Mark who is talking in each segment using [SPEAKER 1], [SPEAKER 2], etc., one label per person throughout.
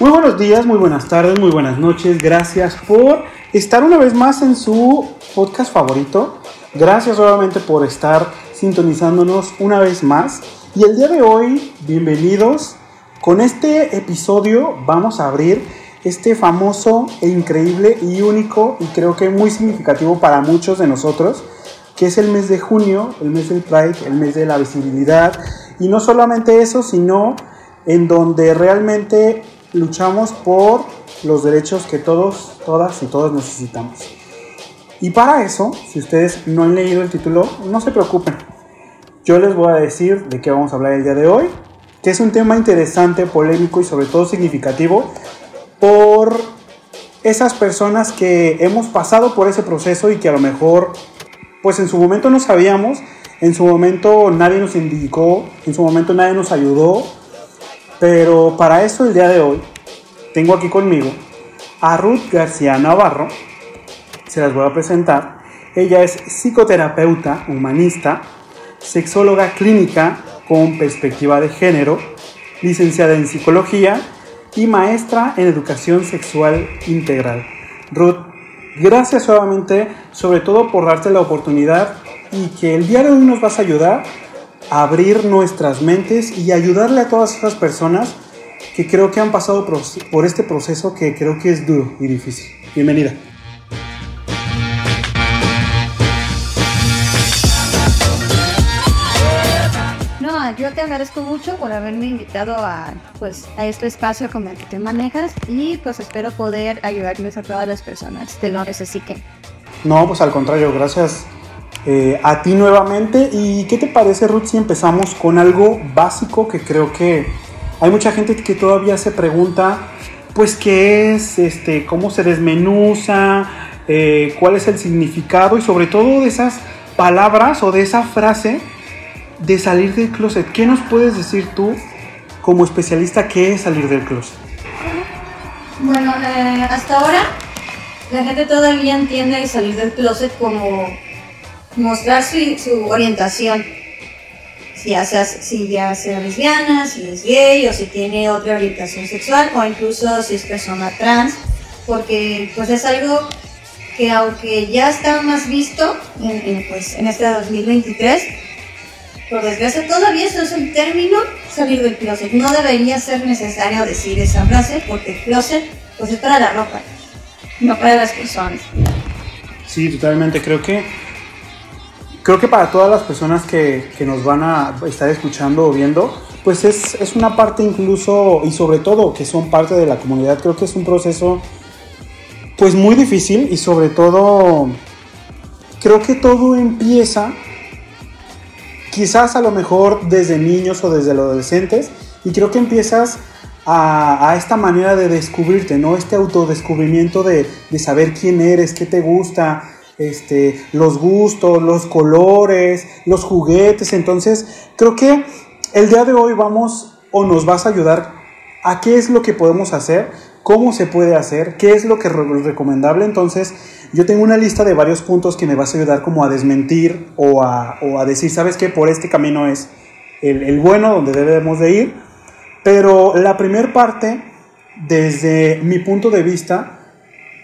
[SPEAKER 1] Muy buenos días, muy buenas tardes, muy buenas noches. Gracias por estar una vez más en su podcast favorito. Gracias nuevamente por estar sintonizándonos una vez más. Y el día de hoy, bienvenidos. Con este episodio vamos a abrir este famoso e increíble y único y creo que muy significativo para muchos de nosotros, que es el mes de junio, el mes del Pride, el mes de la visibilidad. Y no solamente eso, sino en donde realmente luchamos por los derechos que todos, todas y todos necesitamos. Y para eso, si ustedes no han leído el título, no se preocupen. Yo les voy a decir de qué vamos a hablar el día de hoy, que es un tema interesante, polémico y sobre todo significativo por esas personas que hemos pasado por ese proceso y que a lo mejor, pues en su momento no sabíamos, en su momento nadie nos indicó, en su momento nadie nos ayudó, pero para eso el día de hoy tengo aquí conmigo a Ruth García Navarro, se las voy a presentar. Ella es psicoterapeuta humanista, sexóloga clínica con perspectiva de género, licenciada en psicología y maestra en educación sexual integral. Ruth, gracias nuevamente, sobre todo por darte la oportunidad y que el día de hoy nos vas a ayudar abrir nuestras mentes y ayudarle a todas esas personas que creo que han pasado por este proceso que creo que es duro y difícil. Bienvenida.
[SPEAKER 2] yo te agradezco mucho por haberme invitado a, pues, a este espacio con el que te manejas y pues espero poder ayudarles a todas las personas que lo necesiten.
[SPEAKER 1] No, pues al contrario, gracias eh, a ti nuevamente. ¿Y qué te parece, Ruth, si empezamos con algo básico que creo que hay mucha gente que todavía se pregunta, pues, qué es, este, cómo se desmenuza, eh, cuál es el significado y sobre todo de esas palabras o de esa frase de salir del closet. ¿Qué nos puedes decir tú como especialista qué es salir del closet?
[SPEAKER 2] Bueno, eh, hasta ahora la gente todavía entiende salir del closet como mostrar su, orientación. Si ya, sea, si ya sea lesbiana, si es gay o si tiene otra orientación sexual o incluso si es persona trans, porque pues es algo que aunque ya está más visto en, pues, en este 2023, por desgracia, todavía eso es un término salir del closet. No debería ser necesario decir esa frase porque el closet pues es para la ropa, no para las personas.
[SPEAKER 1] Sí, totalmente. Creo que creo que para todas las personas que, que nos van a estar escuchando o viendo, pues es, es, una parte incluso, y sobre todo que son parte de la comunidad, creo que es un proceso pues muy difícil y sobre todo creo que todo empieza quizás a lo mejor desde niños o desde los adolescentes, y creo que empiezas a, esta manera de descubrirte, ¿no? Este autodescubrimiento de, de saber quién eres, qué te gusta, este, los gustos, los colores, los juguetes. Entonces, creo que el día de hoy vamos o nos vas a ayudar a qué es lo que podemos hacer, cómo se puede hacer, qué es lo que es recomendable. Entonces, yo tengo una lista de varios puntos que me vas a ayudar como a desmentir o a, decir, ¿sabes qué? Por este camino es el, bueno donde debemos de ir. Pero la primera parte, desde mi punto de vista,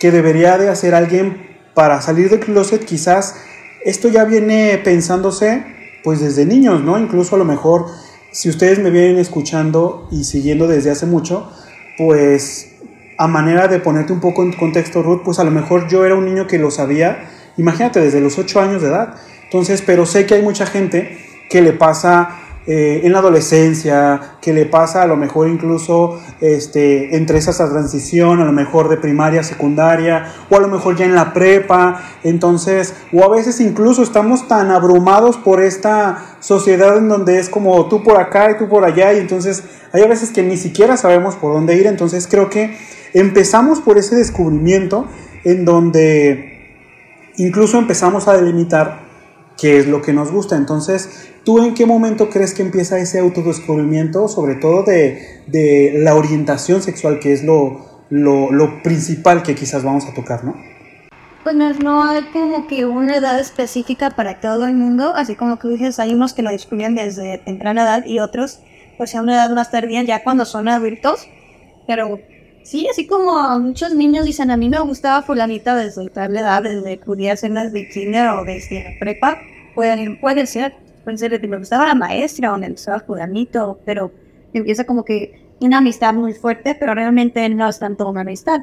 [SPEAKER 1] que debería de hacer alguien para salir del closet, quizás esto ya viene pensándose pues desde niños, ¿no? Incluso a lo mejor si ustedes me vienen escuchando y siguiendo desde hace mucho, pues a manera de ponerte un poco en contexto, Ruth, pues a lo mejor yo era un niño que lo sabía, imagínate, desde los 8 años de edad. Entonces, pero sé que hay mucha gente que le pasa eh, en la adolescencia, que le pasa a lo mejor incluso este, entre esa transición, a lo mejor de primaria, secundaria, o a lo mejor ya en la prepa, entonces, o a veces incluso estamos tan abrumados por esta sociedad en donde es como tú por acá y tú por allá, y entonces hay a veces que ni siquiera sabemos por dónde ir, entonces creo que empezamos por ese descubrimiento en donde incluso empezamos a delimitar qué es lo que nos gusta. Entonces, ¿tú en qué momento crees que empieza ese autodescubrimiento, sobre todo de, de la orientación sexual, que es lo, lo, lo, principal que quizás vamos a tocar, ¿no?
[SPEAKER 2] Pues no hay como que una edad específica para todo el mundo, así como que dices, hay unos que lo descubren desde temprana edad y otros, pues a una edad más tardía, ya cuando son adultos, pero Sí, así como muchos niños dicen, a mí me gustaba fulanita desde tal edad, desde que podía ser las de kinder o desde la prepa, pueden, puede ser, puede ser me gustaba la maestra o me gustaba fulanito, pero empieza como que una amistad muy fuerte, pero realmente no es tanto una amistad.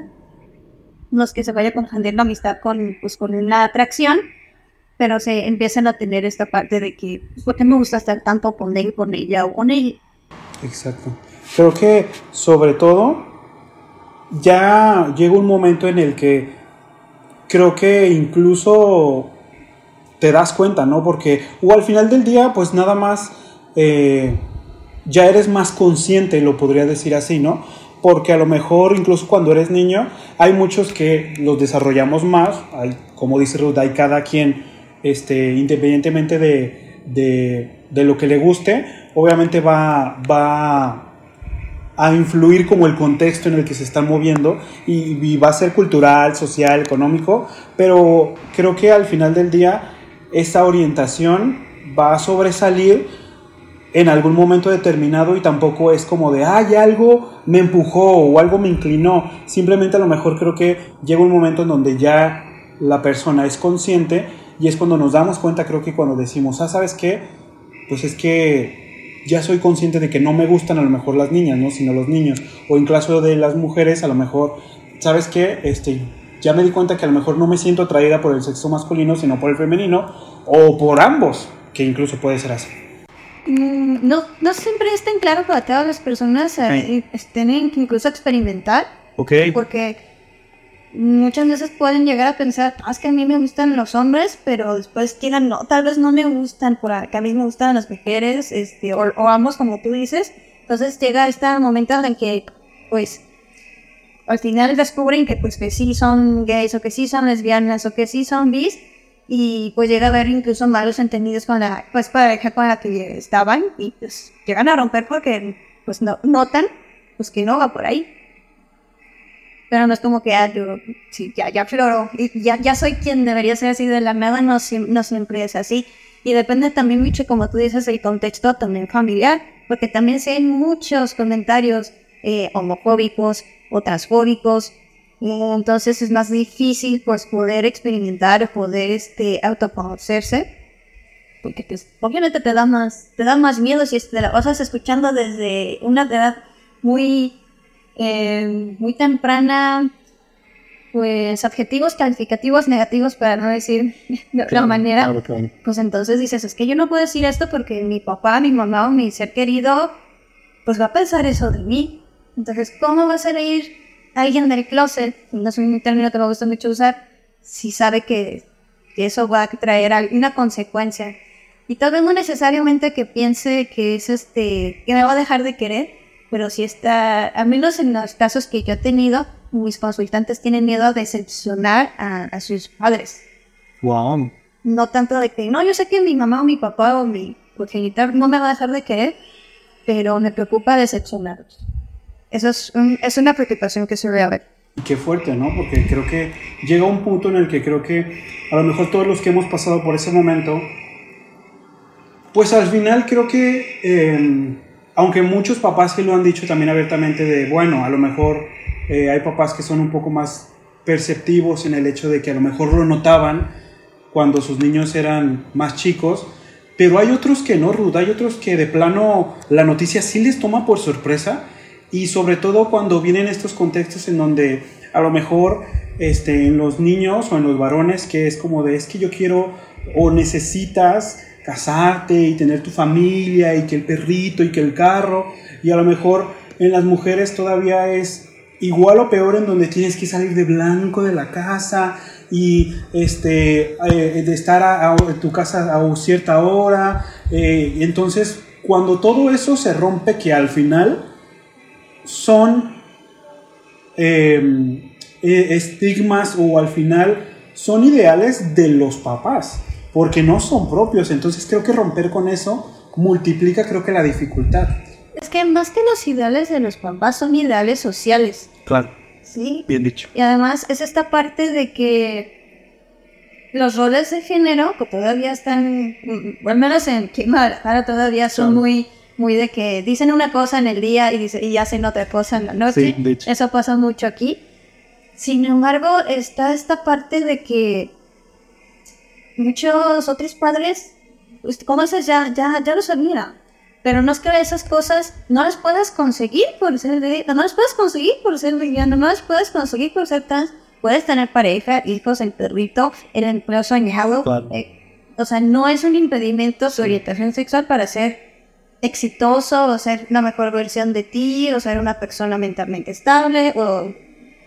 [SPEAKER 2] No que se vaya la amistad con, pues, con una atracción, pero se empiezan a tener esta parte de que, ¿por qué me gusta estar tanto con él, con ella o con él?
[SPEAKER 1] Exacto. Creo que sobre todo ya llega un momento en el que creo que incluso te das cuenta, ¿no? Porque o al final del día, pues nada más eh, ya eres más consciente, lo podría decir así, ¿no? Porque a lo mejor incluso cuando eres niño hay muchos que los desarrollamos más, hay, como dice Ruth, hay cada quien, este, independientemente de, de, de lo que le guste, obviamente va, va a influir como el contexto en el que se están moviendo y, va a ser cultural, social, económico, pero creo que al final del día esa orientación va a sobresalir en algún momento determinado y tampoco es como de, ay, algo me empujó o algo me inclinó. Simplemente a lo mejor creo que llega un momento en donde ya la persona es consciente y es cuando nos damos cuenta, creo que cuando decimos, ah, ¿sabes qué? Pues es que ya soy consciente de que no me gustan a lo mejor las niñas, ¿no? Sino los niños. O en caso de las mujeres, a lo mejor, ¿sabes qué? Este, ya me di cuenta que a lo mejor no me siento atraída por el sexo masculino, sino por el femenino, o por ambos, que incluso puede ser así.
[SPEAKER 2] Mm, no, no siempre es tan claro para todas las personas, eh, tienen que incluso experimentar.
[SPEAKER 1] Ok.
[SPEAKER 2] Porque muchas veces pueden llegar a pensar, ah, es que a mí me gustan los hombres, pero después tienen, no, tal vez no me gustan, porque a mí me gustan las mujeres, este, o, o ambos, como tú dices. Entonces llega este momento en que, pues, al final descubren que, pues, que sí son gays, o que sí son lesbianas, o que sí son bis, y pues llega a haber incluso malos entendidos con la, pues, pareja con la que estaban, y pues llegan a romper porque, pues, no, notan, pues, que no va por ahí pero no es como que ah, yo, sí, ya, ya floro, ya, ya soy quien debería ser así de la nada, no, no siempre es así. Y depende también mucho, como tú dices, el contexto también familiar, porque también se hay muchos comentarios eh, homofóbicos o transfóbicos, entonces es más difícil pues poder experimentar, poder este, autoconocerse, porque pues, obviamente te da más, te da más miedo si te la vas escuchando desde una edad muy eh, muy temprana, pues adjetivos calificativos negativos para no decir de otra manera, pues entonces dices, es que yo no puedo decir esto porque mi papá, mi mamá o mi ser querido, pues va a pensar eso de mí. Entonces, ¿cómo va a salir alguien del closet? No es un término que me gusta mucho usar, si sabe que, eso va a traer alguna consecuencia. Y vez no necesariamente que piense que es este, que me va a dejar de querer, pero si está, a menos en los casos que yo he tenido, mis consultantes tienen miedo a decepcionar a, sus padres.
[SPEAKER 1] Wow.
[SPEAKER 2] No tanto de que, no, yo sé que mi mamá o mi papá o mi progenitor no me va a dejar de querer, pero me preocupa decepcionarlos. Eso es, es una preocupación que se ve a ver.
[SPEAKER 1] Qué fuerte, ¿no? Porque creo que llega un punto en el que creo que a lo mejor todos los que hemos pasado por ese momento, pues al final creo que... Eh, aunque muchos papás que lo han dicho también abiertamente de, bueno, a lo mejor eh, hay papás que son un poco más perceptivos en el hecho de que a lo mejor lo notaban cuando sus niños eran más chicos, pero hay otros que no, Ruth, hay otros que de plano la noticia sí les toma por sorpresa y sobre todo cuando vienen estos contextos en donde a lo mejor este, en los niños o en los varones que es como de es que yo quiero o necesitas casarte y tener tu familia y que el perrito y que el carro. Y a lo mejor en las mujeres todavía es igual o peor en donde tienes que salir de blanco de la casa y este eh, de estar en tu casa a cierta hora. Eh, entonces cuando todo eso se rompe que al final son em, eh, estigmas o al final son ideales de los papás porque no son propios. Entonces creo que romper con eso multiplica creo que la dificultad.
[SPEAKER 2] Es que más que los ideales de los papás son ideales sociales.
[SPEAKER 1] Claro.
[SPEAKER 2] Sí.
[SPEAKER 1] Bien dicho.
[SPEAKER 2] Y además es esta parte de que los roles de género, que todavía están, al menos en Guadalajara todavía son muy muy de que dicen una cosa en el día y, dice, y hacen otra cosa en la noche.
[SPEAKER 3] Sí, de hecho.
[SPEAKER 2] Eso pasa mucho aquí. Sin embargo, está esta parte de que muchos otros padres, pues, como dices, ya, ya, ya lo sabían. Pero no es que esas cosas no las puedas conseguir por ser de no las puedes conseguir por ser no las puedes conseguir por ser trans. Puedes tener pareja, hijos, el perrito, el empleo soñado.
[SPEAKER 3] Claro.
[SPEAKER 2] eh, o sea, no es un impedimento su orientación sexual para ser exitoso o ser la mejor versión de ti o ser una persona mentalmente estable o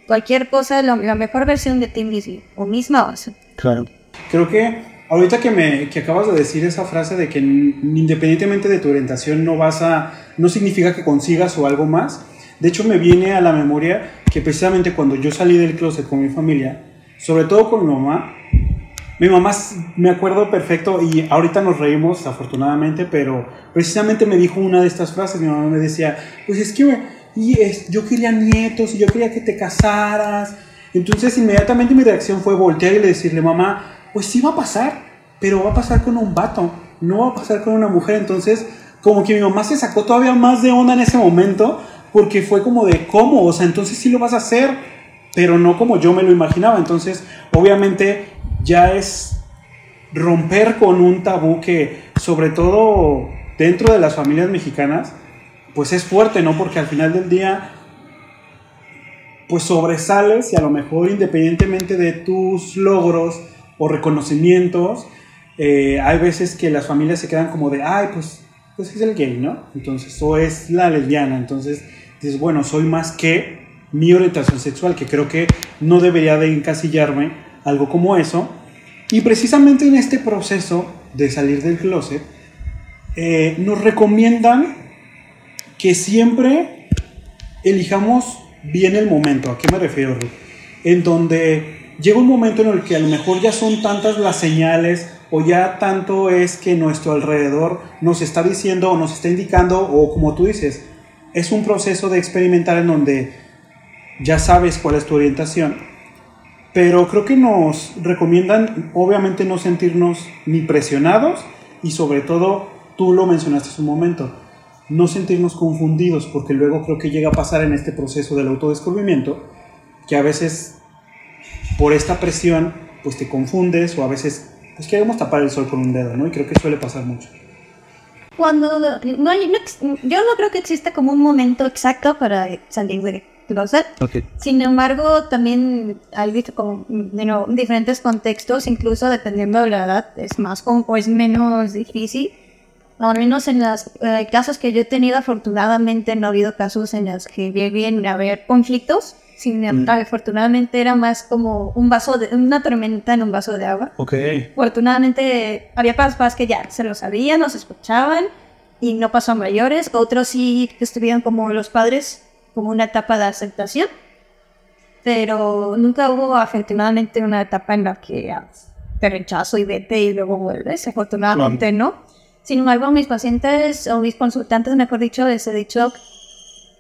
[SPEAKER 2] cualquier cosa, la, la mejor versión de ti mismo o misma. O sea,
[SPEAKER 3] Claro.
[SPEAKER 1] Creo que ahorita que me que acabas de decir esa frase de que independientemente de tu orientación no vas a no significa que consigas o algo más. De hecho me viene a la memoria que precisamente cuando yo salí del closet con mi familia, sobre todo con mi mamá, mi mamá me acuerdo perfecto y ahorita nos reímos afortunadamente, pero precisamente me dijo una de estas frases, mi mamá me decía, pues es que y es- yo quería nietos y yo quería que te casaras. Entonces inmediatamente mi reacción fue voltear y decirle, mamá, pues sí va a pasar, pero va a pasar con un vato, no va a pasar con una mujer. Entonces como que mi mamá se sacó todavía más de onda en ese momento porque fue como de, ¿cómo? O sea, entonces sí lo vas a hacer pero no como yo me lo imaginaba. Entonces, obviamente, ya es romper con un tabú que, sobre todo dentro de las familias mexicanas, pues es fuerte, ¿no? Porque al final del día, pues sobresales y a lo mejor independientemente de tus logros o reconocimientos, eh, hay veces que las familias se quedan como de, ay, pues, pues es el gay, ¿no? Entonces, o es la lesbiana. Entonces, dices, bueno, soy más que mi orientación sexual, que creo que no debería de encasillarme algo como eso. Y precisamente en este proceso de salir del closet, eh, nos recomiendan que siempre elijamos bien el momento. ¿A qué me refiero? En donde llega un momento en el que a lo mejor ya son tantas las señales o ya tanto es que nuestro alrededor nos está diciendo o nos está indicando o como tú dices, es un proceso de experimentar en donde ya sabes cuál es tu orientación, pero creo que nos recomiendan obviamente no sentirnos ni presionados y sobre todo, tú lo mencionaste hace un momento, no sentirnos confundidos, porque luego creo que llega a pasar en este proceso del autodescubrimiento, que a veces por esta presión pues te confundes o a veces pues queremos tapar el sol con un dedo, ¿no? Y creo que suele pasar mucho.
[SPEAKER 2] Cuando no no yo no creo que exista como un momento exacto para salir del closet.
[SPEAKER 3] Ok.
[SPEAKER 2] Sin embargo, también hay como, you know, diferentes contextos, incluso dependiendo de la edad, es más o es menos difícil. Al menos en los casos que yo he tenido, afortunadamente no ha habido casos en los que lleguen a haber conflictos. Sin embargo, afortunadamente era más como un vaso de, una tormenta en un vaso de agua.
[SPEAKER 3] Ok.
[SPEAKER 2] Afortunadamente había papás que ya se lo sabían, nos escuchaban y no pasó a mayores. Otros sí estuvieron como los padres, como una etapa de aceptación. Pero nunca hubo afortunadamente una etapa en la que ah, te rechazo y vete y luego vuelves. Afortunadamente no. Sin embargo, mis pacientes o mis consultantes, mejor dicho, les he dicho,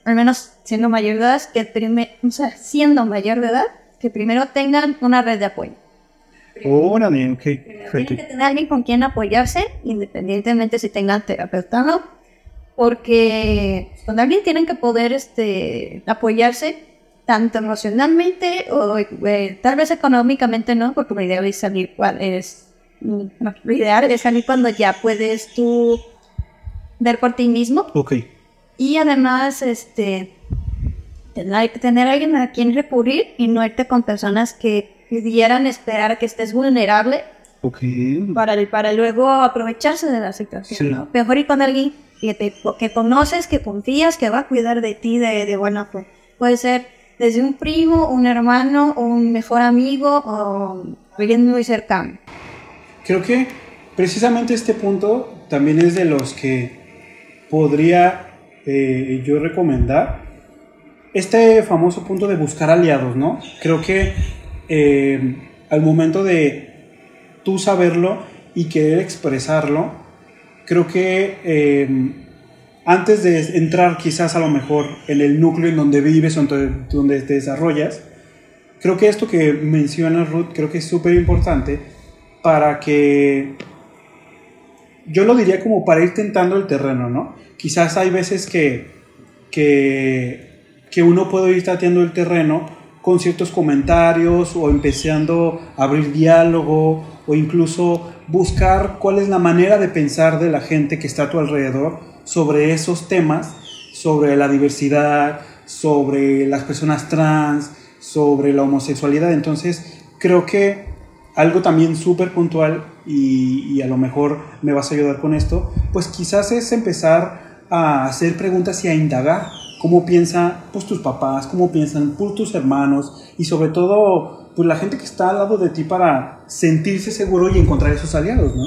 [SPEAKER 2] al menos siendo mayor de edad, que prime- o sea, siendo mayor de edad, que primero tengan una red de apoyo.
[SPEAKER 3] Órale, ok.
[SPEAKER 2] Tienen
[SPEAKER 3] Perfecto.
[SPEAKER 2] que tener alguien con quien apoyarse, independientemente si tengan terapeuta o no, porque con alguien tienen que poder este, apoyarse tanto emocionalmente o eh, tal vez económicamente no, porque lo ideal es salir cuál es no, lo ideal es salir cuando ya puedes tú ver por ti mismo
[SPEAKER 3] Ok.
[SPEAKER 2] Y además este tener, tener alguien a quien recurrir y no irte con personas que pudieran esperar que estés vulnerable
[SPEAKER 3] Ok.
[SPEAKER 2] para, para luego aprovecharse de la situación.
[SPEAKER 3] Sí.
[SPEAKER 2] ¿no? Mejor ir con alguien que, te, que conoces, que confías, que va a cuidar de ti de, de buena fe. Puede ser desde un primo, un hermano, un mejor amigo o alguien muy cercano.
[SPEAKER 1] Creo que precisamente este punto también es de los que podría eh, yo recomendar. Este famoso punto de buscar aliados, ¿no? Creo que eh, al momento de tú saberlo y querer expresarlo, creo que eh, antes de entrar quizás a lo mejor en el núcleo en donde vives o donde te desarrollas, creo que esto que menciona Ruth, creo que es súper importante para que yo lo diría como para ir tentando el terreno, ¿no? Quizás hay veces que, que, uno puede ir tateando el terreno con ciertos comentarios o empezando a abrir diálogo o incluso buscar cuál es la manera de pensar de la gente que está a tu alrededor sobre esos temas, sobre la diversidad, sobre las personas trans, sobre la homosexualidad. Entonces, creo que algo también súper puntual y, y, a lo mejor me vas a ayudar con esto, pues quizás es empezar a hacer preguntas y a indagar cómo piensan pues, tus papás, cómo piensan pues, tus hermanos y sobre todo pues, la gente que está al lado de ti para sentirse seguro y encontrar esos aliados, ¿no?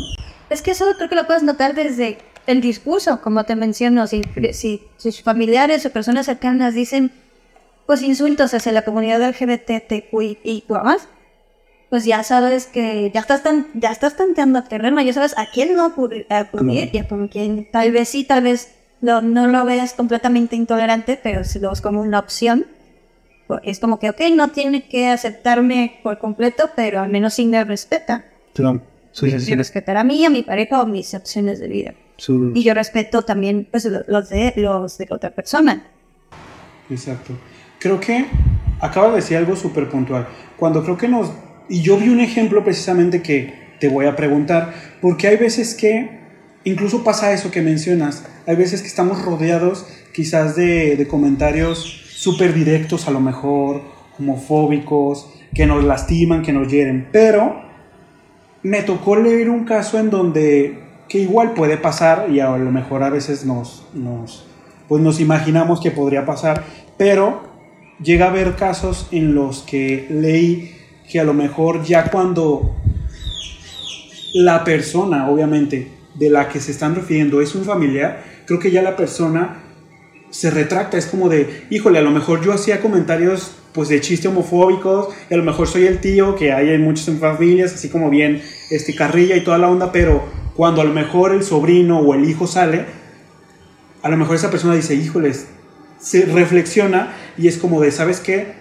[SPEAKER 2] Es que eso creo que lo puedes notar desde el discurso, como te menciono, si, si sus familiares o personas cercanas dicen pues insultos hacia la comunidad LGBTQI y más, pues ya sabes que ya estás tan, ya estás tanteando terreno, ya sabes a quién no y a con quién tal vez sí, tal vez no, no lo veas completamente intolerante, pero si lo ves como una opción, pues es como que, ok, no tiene que aceptarme por completo, pero al menos sí me respeta.
[SPEAKER 3] Claro. Sí, sí, sí.
[SPEAKER 2] respetar a mí, a mi pareja o mis opciones de vida. Y yo respeto también pues, los, de, los de otra persona.
[SPEAKER 1] Exacto. Creo que acaba de decir algo súper puntual. Cuando creo que nos... Y yo vi un ejemplo precisamente que te voy a preguntar, porque hay veces que incluso pasa eso que mencionas. Hay veces que estamos rodeados quizás de, comentarios súper directos a lo mejor, homofóbicos, que nos lastiman, que nos hieren. Pero me tocó leer un caso en donde, que igual puede pasar y a lo mejor a veces nos, nos, pues nos imaginamos que podría pasar, pero llega a haber casos en los que leí que a lo mejor ya cuando la persona, obviamente, de la que se están refiriendo es un familiar, creo que ya la persona se retracta, es como de, híjole, a lo mejor yo hacía comentarios pues de chiste homofóbicos, y a lo mejor soy el tío que hay en muchas familias, así como bien este carrilla y toda la onda, pero cuando a lo mejor el sobrino o el hijo sale, a lo mejor esa persona dice, híjoles, se reflexiona y es como de, ¿sabes qué?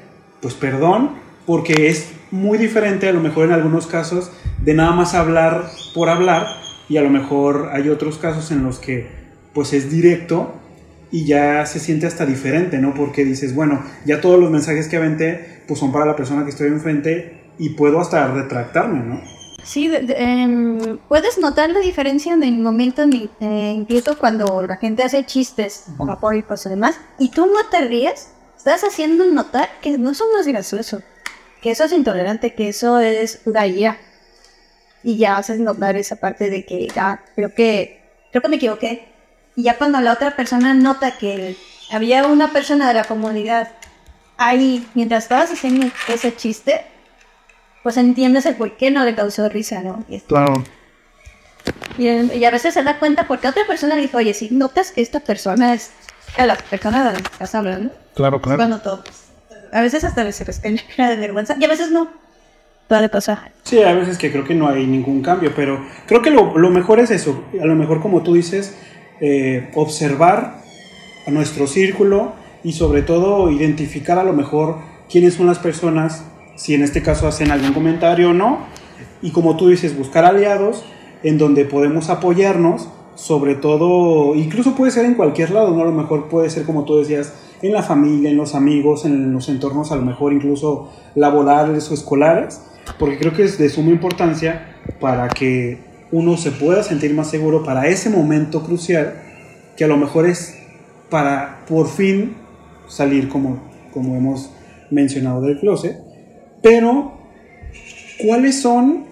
[SPEAKER 1] Pues perdón, porque es muy diferente a lo mejor en algunos casos de nada más hablar por hablar y a lo mejor hay otros casos en los que pues es directo y ya se siente hasta diferente, ¿no? Porque dices, bueno, ya todos los mensajes que aventé pues son para la persona que estoy enfrente y puedo hasta retractarme, ¿no?
[SPEAKER 2] Sí, de, de, eh, puedes notar la diferencia en el momento, en, eh, incluso cuando la gente hace chistes homofóbicos y demás, y tú no te ríes, estás haciendo notar que no son más gracioso, que eso es intolerante, que eso es guía. Y ya haces notar esa parte de que ya creo que creo que me equivoqué. Y ya cuando la otra persona nota que había una persona de la comunidad ahí mientras estabas haciendo ese chiste, pues entiendes el por qué no le causó risa, ¿no? Y,
[SPEAKER 3] Claro.
[SPEAKER 2] y, y a veces se da cuenta porque otra persona dijo, oye, si notas que esta persona es a la persona de la que estás hablando,
[SPEAKER 3] Claro, claro.
[SPEAKER 2] cuando todo. A veces hasta les cae de vergüenza y a veces no. Puede pasar.
[SPEAKER 1] Sí, hay veces que creo que no hay ningún cambio, pero creo que lo, lo mejor es eso. A lo mejor, como tú dices, eh, observar a nuestro círculo y sobre todo identificar a lo mejor quiénes son las personas, si en este caso hacen algún comentario o no, y como tú dices, buscar aliados en donde podemos apoyarnos, sobre todo, incluso puede ser en cualquier lado, ¿no? A lo mejor puede ser como tú decías, en la familia, en los amigos, en los entornos a lo mejor incluso laborales o escolares, porque creo que es de suma importancia para que uno se pueda sentir más seguro para ese momento crucial, que a lo mejor es para por fin salir como, como hemos mencionado del closet, pero ¿cuáles son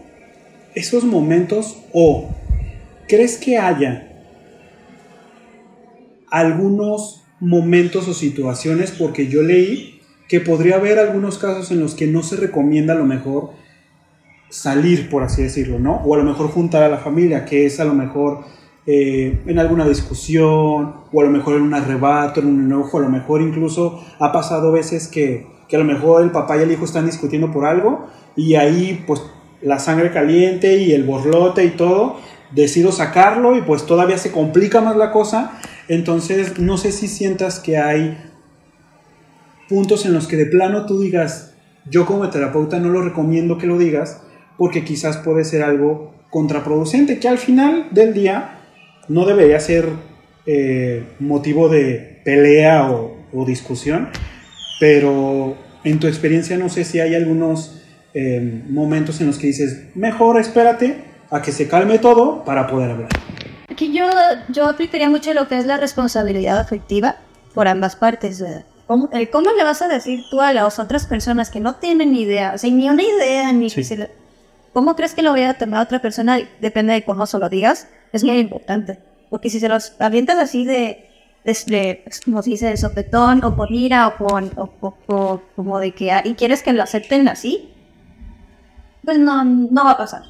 [SPEAKER 1] esos momentos o crees que haya algunos momentos o situaciones, porque yo leí que podría haber algunos casos en los que no se recomienda a lo mejor salir, por así decirlo, ¿no? O a lo mejor juntar a la familia, que es a lo mejor eh, en alguna discusión, o a lo mejor en un arrebato, en un enojo, a lo mejor incluso ha pasado veces que, que a lo mejor el papá y el hijo están discutiendo por algo, y ahí pues la sangre caliente y el borlote y todo, decido sacarlo y pues todavía se complica más la cosa, entonces no sé si sientas que hay puntos en los que de plano tú digas, yo como terapeuta no lo recomiendo que lo digas, porque quizás puede ser algo contraproducente, que al final del día no debería ser eh, motivo de pelea o, discusión, pero en tu experiencia no sé si hay algunos eh, momentos en los que dices, mejor espérate a que se calme todo para poder hablar.
[SPEAKER 2] Aquí yo, yo aplicaría mucho lo que es la responsabilidad afectiva por ambas partes. ¿verdad? ¿Cómo, ¿Cómo le vas a decir tú a las otras personas que no tienen ni idea, o sea, ni una idea, ni
[SPEAKER 3] Sí.
[SPEAKER 2] ¿Cómo crees que lo vaya a tomar otra persona? Depende de cómo se lo digas. Es muy importante. Porque si se los avientas así de, de, de- como se dice, de sopetón, o por ira, o por, o, o- o como de que, ah, y quieres que lo acepten así, pues no, no va a pasar.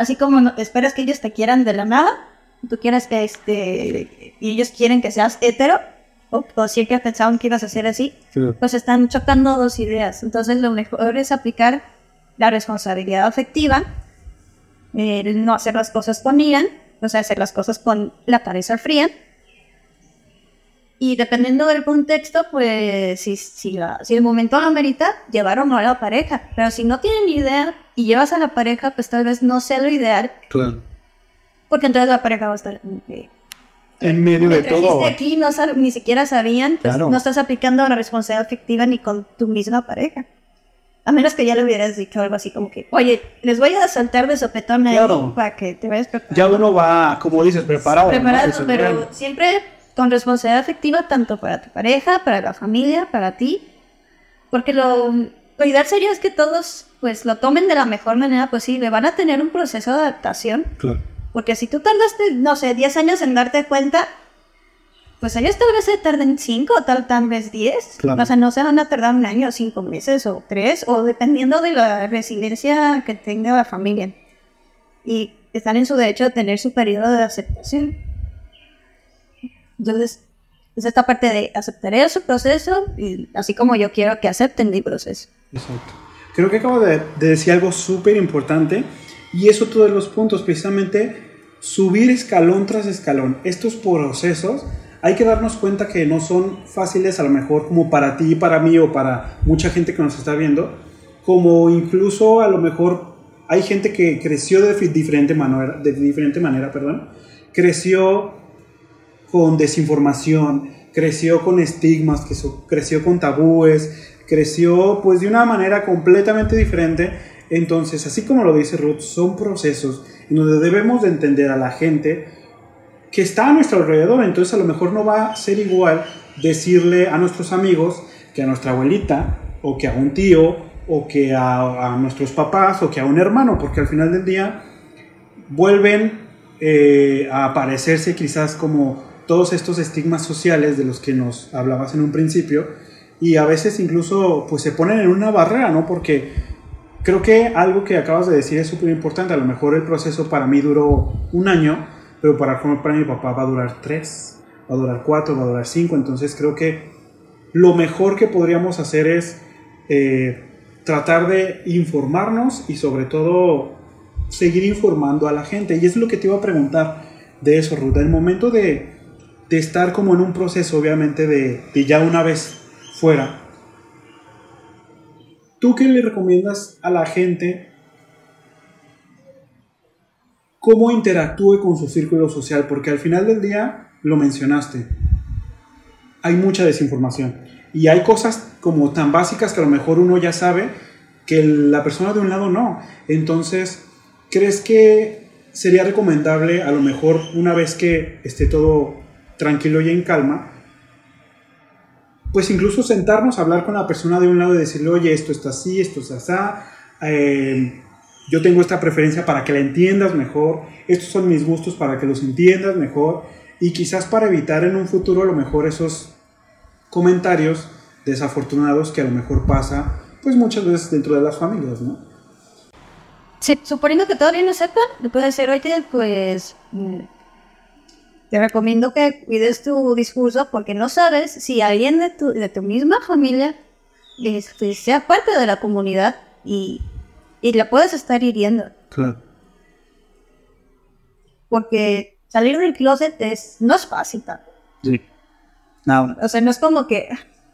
[SPEAKER 2] Así como no- esperas que ellos te quieran de la nada, tú quieres que este, y ellos quieren que seas hetero, o, o siempre pensaban que ibas a ser así, pues están chocando dos ideas. Entonces lo mejor es aplicar la responsabilidad afectiva, eh, no hacer las cosas con ira, o sea, hacer las cosas con la cabeza fría. Y dependiendo del contexto, pues si, si, la- si el momento lo amerita, llevar o no a la pareja. Pero si no tienen idea y llevas a la pareja, pues tal vez no sea lo ideal,
[SPEAKER 3] Claro.
[SPEAKER 2] porque entonces la pareja va a estar... eh,
[SPEAKER 3] En medio de todo.
[SPEAKER 2] aquí, no sab- ni siquiera sabían, pues,
[SPEAKER 3] Claro.
[SPEAKER 2] no estás aplicando la responsabilidad afectiva ni con tu misma pareja. A menos que ya le hubieras dicho algo así como que, oye, les voy a saltar de sopetón ahí
[SPEAKER 3] Claro.
[SPEAKER 2] para que te vayas preparado.
[SPEAKER 3] Ya uno va, como dices, preparado. ¿no?
[SPEAKER 2] preparado,
[SPEAKER 3] es
[SPEAKER 2] pero siempre con responsabilidad afectiva tanto para tu pareja, para la familia, para ti. Porque lo, ideal sería es que todos pues lo tomen de la mejor manera posible. Van a tener un proceso de adaptación.
[SPEAKER 3] Claro.
[SPEAKER 2] Porque si tú tardaste, no sé, 10 años en darte cuenta, pues ellos tal vez se tarden 5 o tal, tal vez 10.
[SPEAKER 3] Claro.
[SPEAKER 2] O sea, no se van a tardar un año, 5 meses o 3, o dependiendo de la resiliencia que tenga la familia. Y están en su derecho de tener su periodo de aceptación. Entonces, es esta parte de aceptaré su proceso, y así como yo quiero que acepten mi proceso.
[SPEAKER 1] Exacto. Creo que acabo de, de decir algo súper importante y es otro de los puntos, precisamente subir escalón tras escalón. Estos procesos hay que darnos cuenta que no son fáciles a lo mejor como para ti, para mí o para mucha gente que nos está viendo, como incluso a lo mejor hay gente que creció de diferente manera, de diferente manera, perdón, creció con desinformación, creció con estigmas, creció con tabúes, creció pues de una manera completamente diferente. Entonces, así como lo dice Ruth, son procesos en donde debemos de entender a la gente que está a nuestro alrededor. Entonces, a lo mejor no va a ser igual decirle a nuestros amigos que a nuestra abuelita o que a un tío o que a, a nuestros papás o que a un hermano, porque al final del día vuelven eh, a aparecerse quizás como todos estos estigmas sociales de los que nos hablabas en un principio y a veces incluso pues se ponen en una barrera, ¿no? Porque creo que algo que acabas de decir es súper importante, a lo mejor el proceso para mí duró un año, pero para, para mi papá va a durar tres, va a durar cuatro, va a durar cinco, entonces creo que lo mejor que podríamos hacer es eh, tratar de informarnos y sobre todo seguir informando a la gente. Y es lo que te iba a preguntar de eso, Ruth. El momento de, de estar como en un proceso, obviamente, de, de ya una vez fuera, ¿tú qué le recomiendas a la gente cómo interactúe con su círculo social? Porque al final del día, lo mencionaste, hay mucha desinformación. Y hay cosas como tan básicas que a lo mejor uno ya sabe que la persona de un lado no. Entonces, ¿crees que sería recomendable a lo mejor una vez que esté todo tranquilo y en calma, pues incluso sentarnos a hablar con la persona de un lado y decirle, oye, esto está así, esto está así, eh, yo tengo esta preferencia para que la entiendas mejor, estos son mis gustos para que los entiendas mejor y quizás para evitar en un futuro a lo mejor esos comentarios desafortunados que a lo mejor pasa pues muchas veces dentro de las familias, ¿no?
[SPEAKER 2] Sí, suponiendo que todavía no le puede decir, oye, pues te recomiendo que cuides tu discurso porque no sabes si alguien de tu, de tu misma familia este, sea parte de la comunidad y, y la puedes estar hiriendo.
[SPEAKER 3] Claro.
[SPEAKER 2] Porque salir del closet es, no es fácil. tampoco.
[SPEAKER 3] Sí. No,
[SPEAKER 2] O sea, no es como que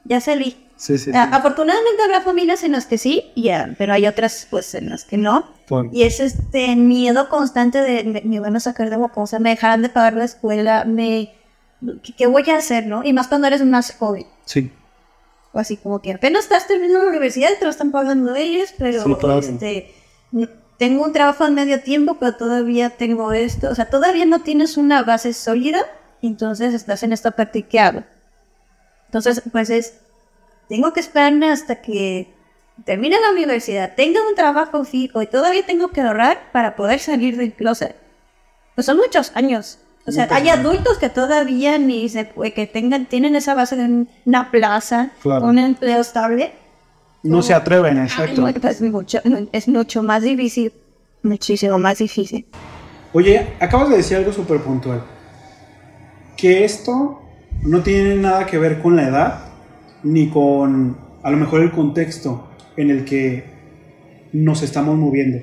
[SPEAKER 2] ya salí.
[SPEAKER 3] Sí, sí, sí.
[SPEAKER 2] Ah, Afortunadamente habrá familias en las que sí, ya, pero hay otras pues en las que no. Y es este miedo constante de me, me van a sacar de cosa, me dejarán de pagar la escuela, me ¿qué, voy a hacer, no? Y más cuando eres más joven.
[SPEAKER 3] Sí.
[SPEAKER 2] O así como que apenas estás terminando la universidad y te lo están pagando ellos, pero
[SPEAKER 3] Sí,
[SPEAKER 2] este tengo un trabajo en medio tiempo, pero todavía tengo esto, o sea, todavía no tienes una base sólida, entonces estás en esta parte que hago. Entonces, pues es, tengo que esperarme hasta que termine la universidad, tenga un trabajo fijo y todavía tengo que ahorrar para poder salir del closet. Pues son muchos años. O sea, hay adultos que todavía ni se puede, que tengan, tienen esa base de un- una plaza,
[SPEAKER 3] Claro.
[SPEAKER 2] un empleo estable.
[SPEAKER 3] No se atreven, exacto.
[SPEAKER 2] Es mucho, es mucho más difícil, muchísimo más difícil.
[SPEAKER 1] Oye, acabas de decir algo súper puntual. Que esto no tiene nada que ver con la edad, ni con a lo mejor el contexto en el que nos estamos moviendo.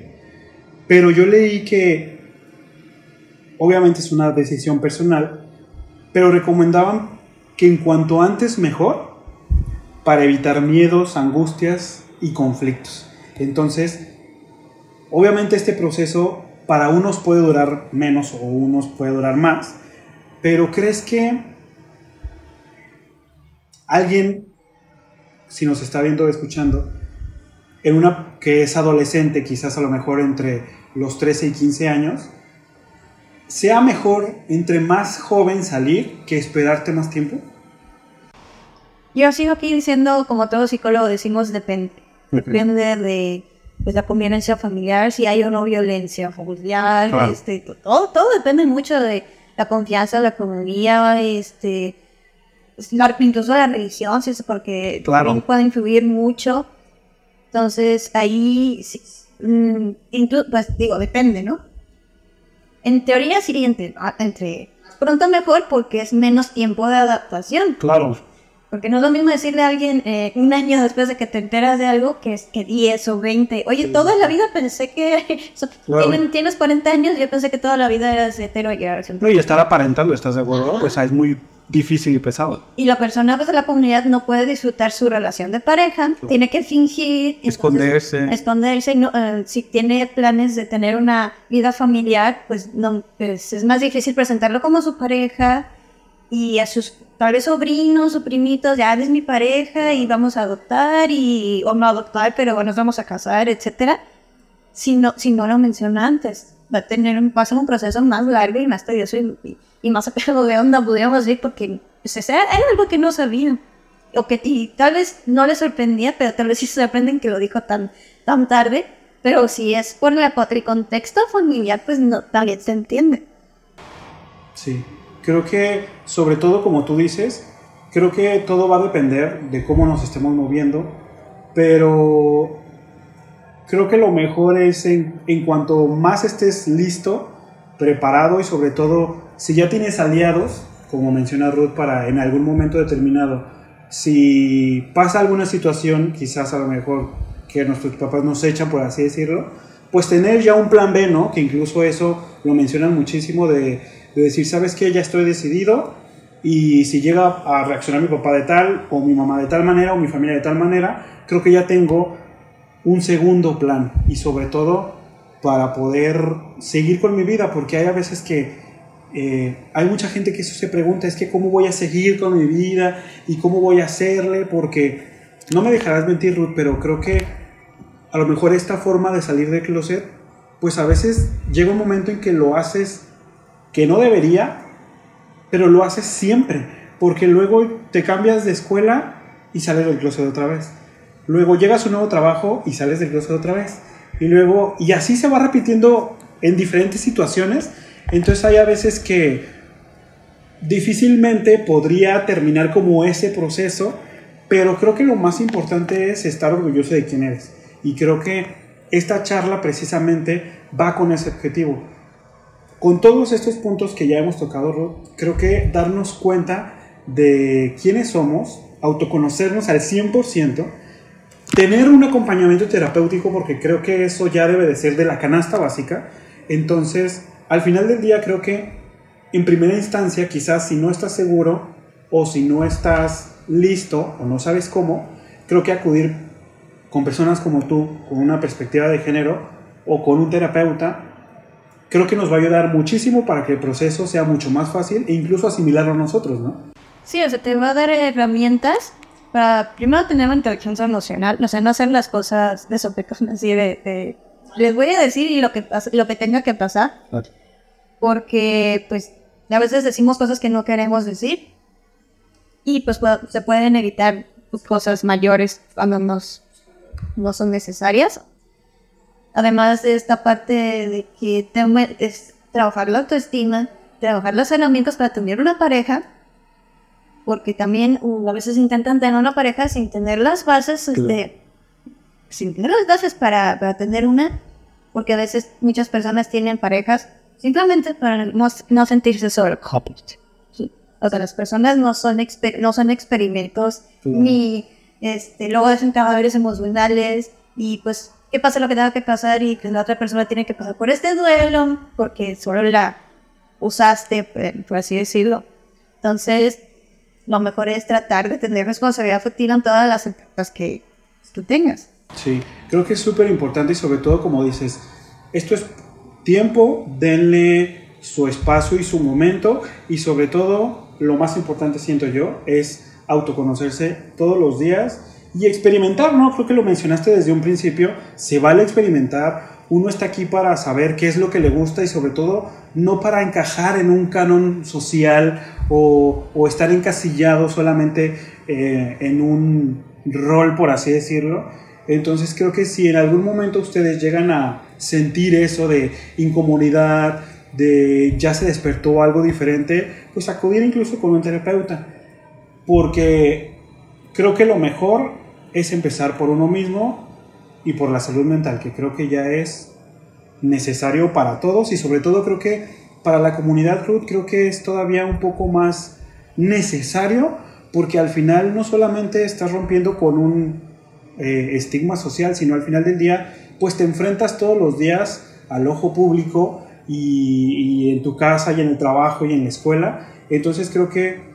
[SPEAKER 1] Pero yo leí que obviamente es una decisión personal, pero recomendaban que en cuanto antes mejor para evitar miedos, angustias y conflictos. Entonces, obviamente este proceso para unos puede durar menos o unos puede durar más, pero ¿crees que alguien, si nos está viendo o escuchando, en una que es adolescente, quizás a lo mejor entre los 13 y 15 años, sea mejor entre más joven salir que esperarte más tiempo?
[SPEAKER 2] Yo sigo aquí diciendo, como todo psicólogo decimos, depende. Depende de pues, la convivencia familiar, si hay o no violencia familiar,
[SPEAKER 3] Claro.
[SPEAKER 2] este, todo, todo depende mucho de la confianza, la economía, este, incluso la religión, sí, porque
[SPEAKER 3] Claro.
[SPEAKER 2] también puede influir mucho. Entonces, ahí, sí, mm, inclu- pues digo, depende, ¿no? En teoría sí, entre, ah, entre pronto mejor porque es menos tiempo de adaptación.
[SPEAKER 3] Claro.
[SPEAKER 2] Porque no es lo mismo decirle a alguien eh, un año después de que te enteras de algo que es que 10 o 20. Oye, toda la vida pensé que... so-
[SPEAKER 3] Claro.
[SPEAKER 2] tienen- tienes 40 años, yo pensé que toda la vida eras hetero y
[SPEAKER 3] No, y estar aparentando, ¿estás de acuerdo? Pues es muy difícil y pesado.
[SPEAKER 2] Y la persona pues, de la comunidad no puede disfrutar su relación de pareja, tiene que fingir, entonces,
[SPEAKER 3] Esconderse.
[SPEAKER 2] esconderse. y no, eh, si tiene planes de tener una vida familiar, pues, no, pues es más difícil presentarlo como su pareja y a sus tal vez sobrinos o primitos, ya eres mi pareja y vamos a adoptar y o no adoptar, pero bueno, nos vamos a casar, etcétera. Si no, si no lo menciona antes, va a tener va a ser un proceso más largo y más tedioso y, y- más sacado de onda, podríamos decir, porque pues, o sea, era algo que no sabía. O que y tal vez no le sorprendía, pero tal vez sí sorprenden que lo dijo tan, tan tarde. Pero si es por la, el contexto familiar, pues no, también se entiende.
[SPEAKER 1] Sí, creo que sobre todo como tú dices, creo que todo va a depender de cómo nos estemos moviendo, pero creo que lo mejor es en, en cuanto más estés listo, preparado y sobre todo si ya tienes aliados, como menciona Ruth, para en algún momento determinado, si pasa alguna situación, quizás a lo mejor que nuestros papás nos echan, por así decirlo, pues tener ya un plan B, ¿no? Que incluso eso lo mencionan muchísimo de, de decir, ¿sabes qué? Ya estoy decidido y si llega a reaccionar mi papá de tal, o mi mamá de tal manera, o mi familia de tal manera, creo que ya tengo un segundo plan y sobre todo para poder seguir con mi vida, porque hay a veces que eh, hay mucha gente que eso se pregunta, es que cómo voy a seguir con mi vida y cómo voy a hacerle, porque no me dejarás mentir, Ruth, pero creo que a lo mejor esta forma de salir del closet, pues a veces llega un momento en que lo haces que no debería, pero lo haces siempre, porque luego te cambias de escuela y sales del closet otra vez. Luego llegas a un nuevo trabajo y sales del closet otra vez. Y luego, y así se va repitiendo en diferentes situaciones. Entonces hay a veces que difícilmente podría terminar como ese proceso, pero creo que lo más importante es estar orgulloso de quién eres. Y creo que esta charla precisamente va con ese objetivo. Con todos estos puntos que ya hemos tocado, creo que darnos cuenta de quiénes somos, autoconocernos al 100%, tener un acompañamiento terapéutico, porque creo que eso ya debe de ser de la canasta básica. Entonces, al final del día creo que en primera instancia, quizás si no estás seguro o si no estás listo o no sabes cómo, creo que acudir con personas como tú, con una perspectiva de género o con un terapeuta, creo que nos va a ayudar muchísimo para que el proceso sea mucho más fácil e incluso asimilarlo nosotros, ¿no?
[SPEAKER 2] Sí, o sea, te va a dar herramientas para primero tener una inteligencia emocional, o sea, no hacer las cosas de sospechosos, así de, de, les voy a decir y lo que, lo que tenga que pasar, porque pues a veces decimos cosas que no queremos decir y pues se pueden evitar cosas mayores cuando nos, no son necesarias. Además de esta parte de que es trabajar la autoestima, trabajar las herramientas para tener una pareja, porque también uh, a veces intentan tener una pareja sin tener las bases, este, sin tener las bases para, para tener una, porque a veces muchas personas tienen parejas simplemente para no, sentirse solo. O sea, las personas no son, no son experimentos, ni este, luego hacen trabajadores emocionales, y pues, ¿qué pasa lo que tenga que pasar? Y que la otra persona tiene que pasar por este duelo, porque solo la usaste, por así decirlo. Entonces, lo mejor es tratar de tener responsabilidad afectiva en todas las etapas que tú tengas.
[SPEAKER 1] Sí, creo que es súper importante y sobre todo, como dices, esto es tiempo, denle su espacio y su momento y sobre todo, lo más importante siento yo, es autoconocerse todos los días y experimentar, ¿no? Creo que lo mencionaste desde un principio, se vale experimentar, uno está aquí para saber qué es lo que le gusta y sobre todo no para encajar en un canon social o, estar encasillado solamente eh, en un rol, por así decirlo. Entonces creo que si en algún momento ustedes llegan a sentir eso de incomodidad, de ya se despertó algo diferente, pues acudir incluso con un terapeuta. Porque creo que lo mejor es empezar por uno mismo y por la salud mental, que creo que ya es necesario para todos y sobre todo creo que para la comunidad Ruth creo que es todavía un poco más necesario porque al final no solamente estás rompiendo con un eh, estigma social, sino al final del día pues te enfrentas todos los días al ojo público y, en tu casa y en el trabajo y en la escuela. Entonces creo que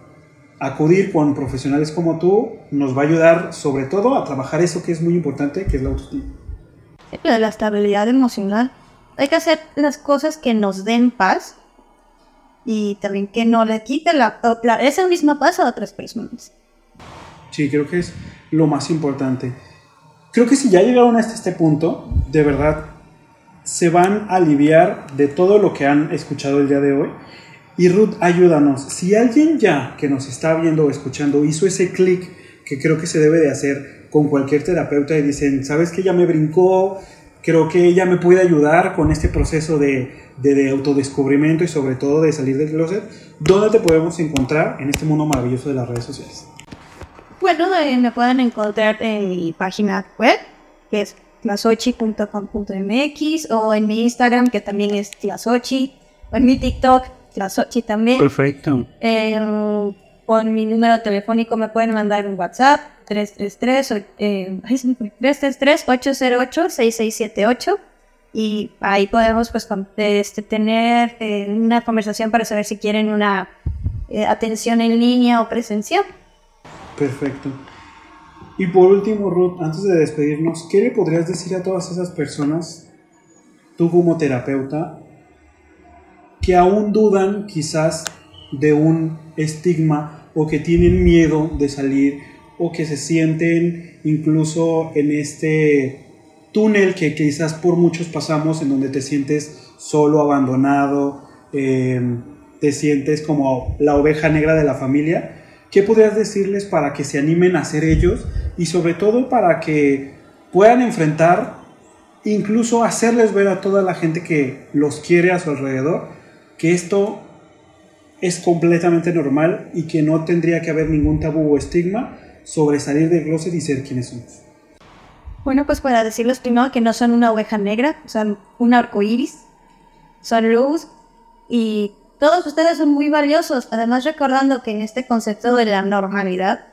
[SPEAKER 1] acudir con profesionales como tú nos va a ayudar sobre todo a trabajar eso que es muy importante, que es la autoestima.
[SPEAKER 2] La estabilidad emocional. Hay que hacer las cosas que nos den paz y también que no le quite la, esa misma paz a otras personas.
[SPEAKER 1] Sí, creo que es lo más importante. Creo que si ya llegaron hasta este punto, de verdad, se van a aliviar de todo lo que han escuchado el día de hoy. Y Ruth, ayúdanos. Si alguien ya que nos está viendo o escuchando hizo ese clic que creo que se debe de hacer con cualquier terapeuta y dicen, ¿sabes que ya me brincó? Creo que ella me puede ayudar con este proceso de, de, de, autodescubrimiento y sobre todo de salir del closet. ¿Dónde te podemos encontrar en este mundo maravilloso de las redes sociales?
[SPEAKER 2] Bueno, me pueden encontrar en mi página web, que es clasochi.com.mx, o en mi Instagram, que también es clasochi, o en mi TikTok, clasochi también.
[SPEAKER 3] Perfecto.
[SPEAKER 2] Eh, con mi número telefónico me pueden mandar un WhatsApp, 333 eh, 808-6678 y ahí podemos pues este, tener eh, una conversación para saber si quieren una eh, atención en línea o presencial.
[SPEAKER 1] Perfecto. Y por último, Ruth, antes de despedirnos, ¿qué le podrías decir a todas esas personas, tú como terapeuta, que aún dudan quizás de un estigma o que tienen miedo de salir o que se sienten incluso en este túnel que quizás por muchos pasamos en donde te sientes solo, abandonado, eh, te sientes como la oveja negra de la familia? ¿Qué podrías decirles para que se animen a ser ellos y sobre todo para que puedan enfrentar, incluso hacerles ver a toda la gente que los quiere a su alrededor, que esto es completamente normal y que no tendría que haber ningún tabú o estigma sobre salir del closet y ser quienes somos?
[SPEAKER 2] Bueno, pues para decirles primero que no son una oveja negra, son un arco iris, son luz y todos ustedes son muy valiosos. Además, recordando que en este concepto de la normalidad,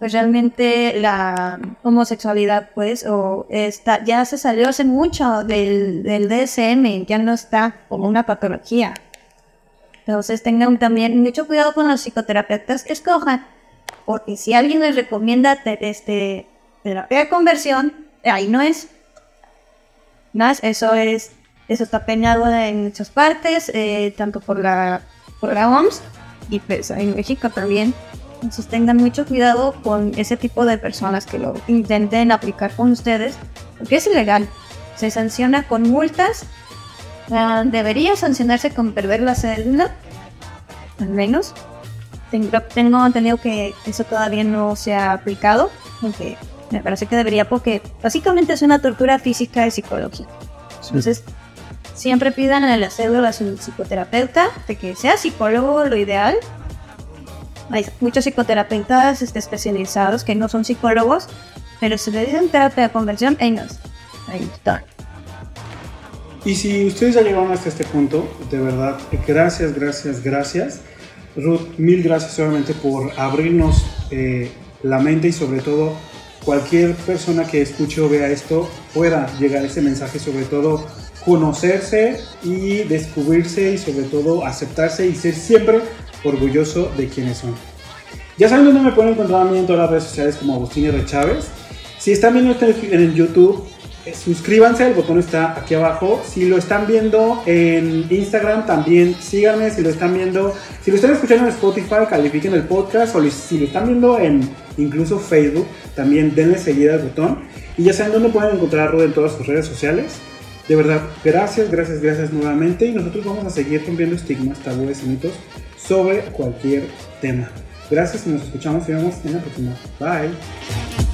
[SPEAKER 2] pues realmente la homosexualidad, pues, o está, ya se salió hace mucho del, del DSM, ya no está como una patología. Entonces tengan también mucho cuidado con los psicoterapeutas que escojan, porque si alguien les recomienda te- este, terapia de conversión, ahí no es. Más, eso es, eso está penado en muchas partes, eh, tanto por la, por la OMS y pues en México también. Entonces tengan mucho cuidado con ese tipo de personas que lo intenten aplicar con ustedes, porque es ilegal. Se sanciona con multas. Debería sancionarse con perder la cédula, al menos. Tengo, entendido que eso todavía no se ha aplicado, aunque me parece que debería, porque básicamente es una tortura física y psicológica. Entonces, siempre pidan en la cédula a su psicoterapeuta de que sea psicólogo lo ideal. Hay muchos psicoterapeutas este, especializados que no son psicólogos, pero si le dicen terapia de conversión, ellos. Ahí está.
[SPEAKER 1] Y si ustedes ya llegaron hasta este punto, de verdad, gracias, gracias, gracias. Ruth, mil gracias solamente por abrirnos eh, la mente y sobre todo cualquier persona que escuche o vea esto pueda llegar ese mensaje, sobre todo conocerse y descubrirse y sobre todo aceptarse y ser siempre orgulloso de quienes son. Ya saben dónde me pueden encontrar a mí en todas las redes sociales como Agustín R. Chávez. Si están viendo este en YouTube, suscríbanse, el botón está aquí abajo. Si lo están viendo en Instagram, también síganme. Si lo están viendo, si lo están escuchando en Spotify, califiquen el podcast. O si lo están viendo en incluso Facebook, también denle seguir al botón. Y ya saben dónde pueden encontrar a Ruth en todas sus redes sociales. De verdad, gracias, gracias, gracias nuevamente. Y nosotros vamos a seguir rompiendo estigmas, tabúes y mitos sobre cualquier tema. Gracias y nos escuchamos y vemos en la próxima. Bye.